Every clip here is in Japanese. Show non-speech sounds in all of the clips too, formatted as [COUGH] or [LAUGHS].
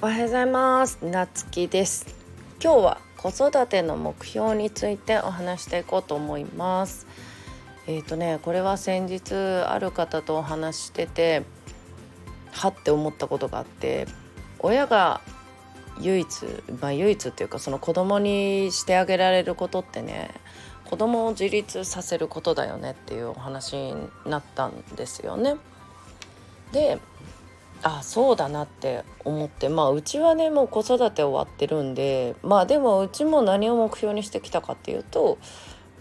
おはようございます。なつきです。今日は子育ての目標についてお話していこうと思います。えっ、ー、とねこれは先日ある方とお話しててはって思ったことがあって親が唯一まあ唯一っていうかその子供にしてあげられることってね子供を自立させることだよねっていうお話になったんですよね。であそうだなって思ってまあうちはねもう子育て終わってるんでまあでもうちも何を目標にしてきたかっていうと、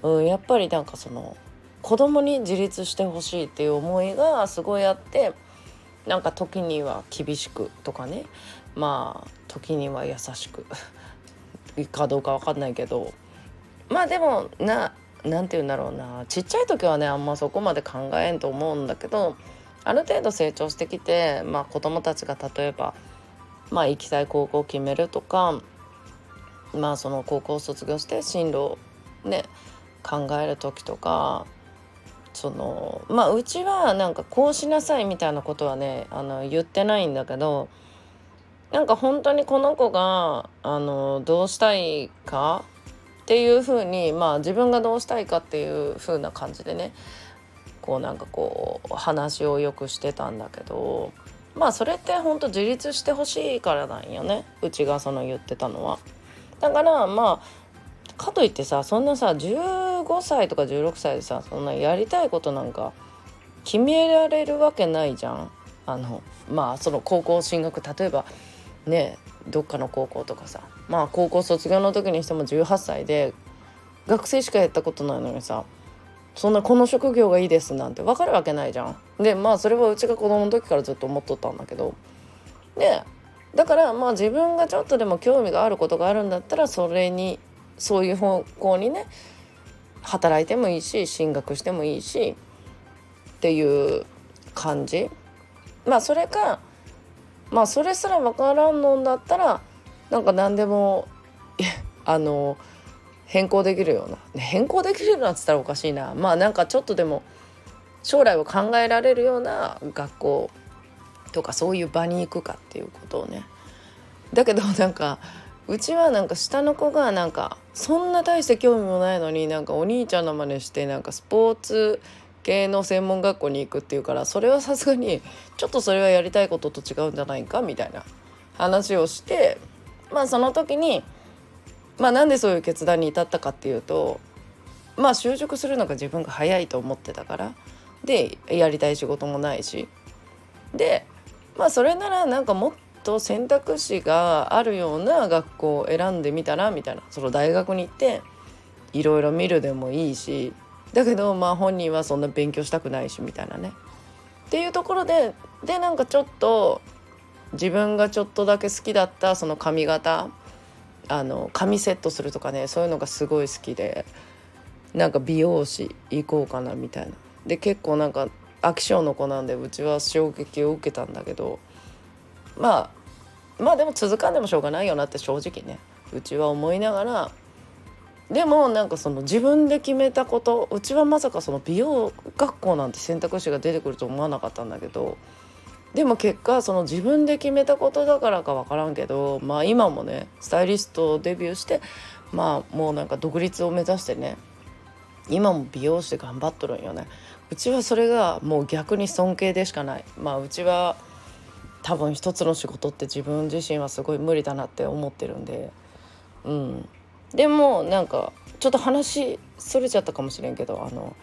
うん、やっぱりなんかその子供に自立してほしいっていう思いがすごいあってなんか時には厳しくとかねまあ時には優しく [LAUGHS] かどうか分かんないけどまあでもな何て言うんだろうなちっちゃい時はねあんまそこまで考えんと思うんだけどある程度成長してきて、まあ、子どもたちが例えば、まあ、行きたい高校を決めるとか、まあ、その高校を卒業して進路をね考える時とかそのまあうちはなんかこうしなさいみたいなことはねあの言ってないんだけどなんか本当にこの子があのどうしたいかっていうふうにまあ自分がどうしたいかっていうふうな感じでねこうなんかこう話をよくしてたんだけどまあそれってほんと自立してほしいからなんよねうちがその言ってたのは。だからまあかといってさそんなさ15歳とか16歳でさそんなやりたいことなんか決められるわけないじゃん。あのまあその高校進学例えばねどっかの高校とかさまあ高校卒業の時にしても18歳で学生しかやったことないのにさそんなこの職業がいいですなんて分かるわけないじゃん。でまあそれはうちが子供の時からずっと思っとったんだけどでだからまあ自分がちょっとでも興味があることがあるんだったらそれにそういう方向にね働いてもいいし進学してもいいしっていう感じまあそれかまあそれすら分からんのだったらなんか何でも [LAUGHS] あの変更できるような。変更できるようなっつったらおかしいな。まあなんかちょっとでも将来を考えられるような学校とかそういう場に行くかっていうことをね。だけどなんかうちはなんか下の子がなんかそんな大して興味もないのになんかお兄ちゃんの真似してなんかスポーツ系の専門学校に行くっていうからそれはさすがにちょっとそれはやりたいことと違うんじゃないかみたいな話をしてまあその時にまあなんでそういう決断に至ったかっていうとまあ就職するのが自分が早いと思ってたからでやりたい仕事もないしでまあそれならなんかもっと選択肢があるような学校を選んでみたらみたいなその大学に行っていろいろ見るでもいいしだけどまあ本人はそんな勉強したくないしみたいなね。っていうところででなんかちょっと自分がちょっとだけ好きだったその髪型あの髪セットするとかねそういうのがすごい好きでなんか美容師行こうかなみたいな。で結構なんか飽き性の子なんでうちは衝撃を受けたんだけどまあまあでも続かんでもしょうがないよなって正直ねうちは思いながらでもなんかその自分で決めたことうちはまさかその美容学校なんて選択肢が出てくると思わなかったんだけどでも結果その自分で決めたことだからか分からんけどまあ今もねスタイリストデビューしてまあもうなんか独立を目指してね今も美容師で頑張っとるんよね。うちはそれがもう逆に尊敬でしかない。まあうちは多分一つの仕事って自分自身はすごい無理だなって思ってるんで。うん。でもなんかちょっと話それちゃったかもしれんけどあの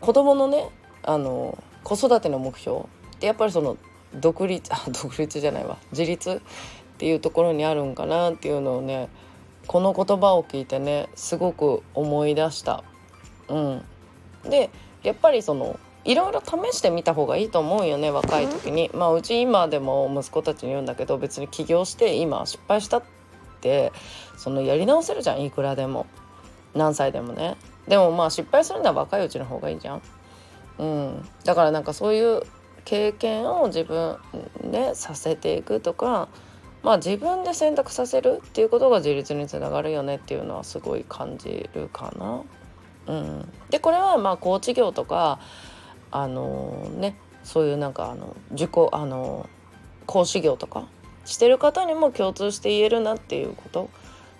子供のねあの子育ての目標やっぱりその独立 [LAUGHS] あ独立じゃないわ自立っていうところにあるんかなっていうのをねこの言葉を聞いてねすごく思い出した。うん、でやっぱりそのいろいろ試してみた方がいいと思うよね若い時に。まあうち今でも息子たちに言うんだけど別に起業して今失敗したってそのやり直せるじゃんいくらでも何歳でもね。でもまあ失敗するのは若いうちの方がいいじゃん。うん、だからなんかそういう経験を自分でさせていくとかまあ自分で選択させるっていうことが自立につながるよねっていうのはすごい感じるかな。うん、でこれはまあコーチ業とかあのねそういうなんかあの受講あの講師業とかしてる方にも共通して言えるなっていうこと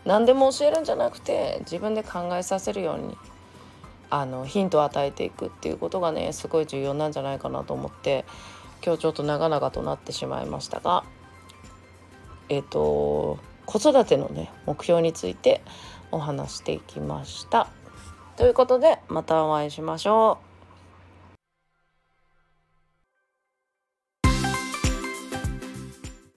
何でも教えるんじゃなくて自分で考えさせるようにあのヒントを与えていくっていうことがねすごい重要なんじゃないかなと思って今日ちょっと長々となってしまいましたがえっ、ー、と子育てのね目標についてお話していきました。ということでまたお会いしましょう。